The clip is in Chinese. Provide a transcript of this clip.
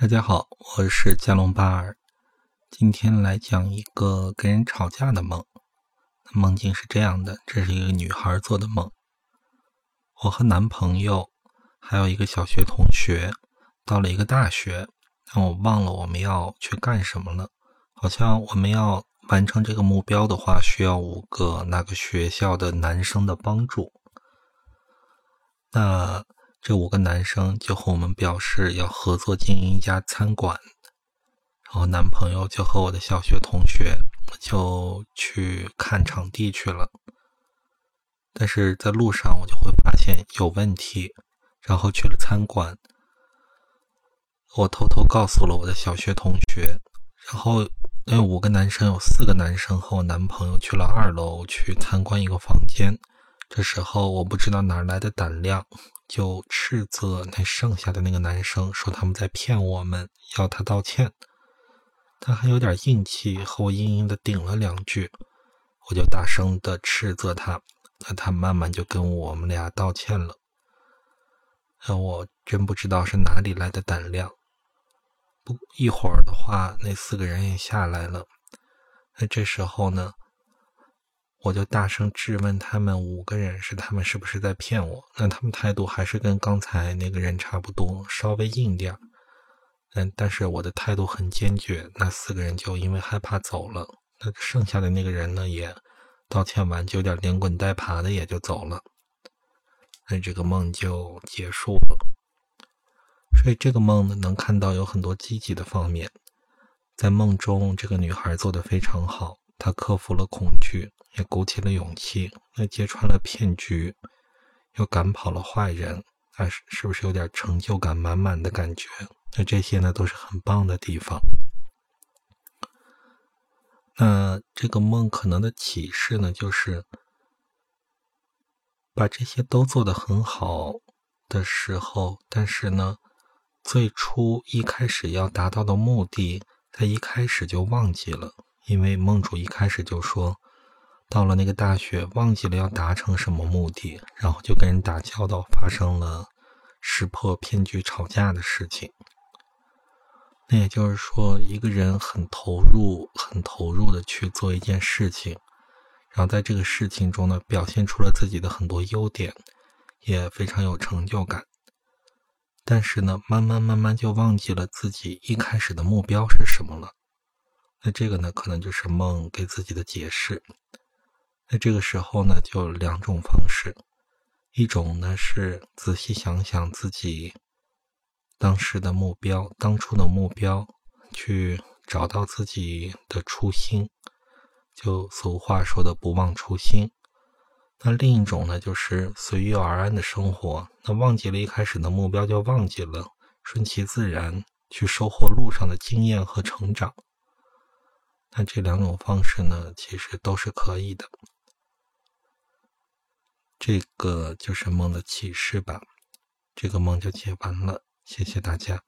大家好，我是加隆巴尔，今天来讲一个跟人吵架的梦。梦境是这样的：这是一个女孩做的梦。我和男朋友还有一个小学同学到了一个大学，但我忘了我们要去干什么了。好像我们要完成这个目标的话，需要五个那个学校的男生的帮助。那。这五个男生就和我们表示要合作经营一家餐馆，然后男朋友就和我的小学同学就去看场地去了。但是在路上我就会发现有问题，然后去了餐馆，我偷偷告诉了我的小学同学，然后那五个男生有四个男生和我男朋友去了二楼去参观一个房间。这时候我不知道哪来的胆量。就斥责那剩下的那个男生，说他们在骗我们，要他道歉。他还有点硬气，和我硬硬的顶了两句，我就大声的斥责他。那他慢慢就跟我们俩道歉了。那我真不知道是哪里来的胆量。不一会儿的话，那四个人也下来了。那这时候呢？我就大声质问他们五个人是他们是不是在骗我？那他们态度还是跟刚才那个人差不多，稍微硬点嗯，但是我的态度很坚决。那四个人就因为害怕走了。那剩下的那个人呢，也道歉完就有点连滚带爬的也就走了。那这个梦就结束了。所以这个梦呢，能看到有很多积极的方面。在梦中，这个女孩做的非常好。他克服了恐惧，也鼓起了勇气，那揭穿了骗局，又赶跑了坏人，那是是不是有点成就感满满的感觉？那这些呢，都是很棒的地方。那这个梦可能的启示呢，就是把这些都做得很好的时候，但是呢，最初一开始要达到的目的，在一开始就忘记了。因为梦主一开始就说，到了那个大学，忘记了要达成什么目的，然后就跟人打交道，发生了识破骗局、吵架的事情。那也就是说，一个人很投入、很投入的去做一件事情，然后在这个事情中呢，表现出了自己的很多优点，也非常有成就感。但是呢，慢慢慢慢就忘记了自己一开始的目标是什么了。那这个呢，可能就是梦给自己的解释。那这个时候呢，就两种方式，一种呢是仔细想想自己当时的目标、当初的目标，去找到自己的初心。就俗话说的“不忘初心”。那另一种呢，就是随遇而安的生活。那忘记了一开始的目标就忘记了，顺其自然去收获路上的经验和成长。那这两种方式呢，其实都是可以的。这个就是梦的启示吧，这个梦就解完了，谢谢大家。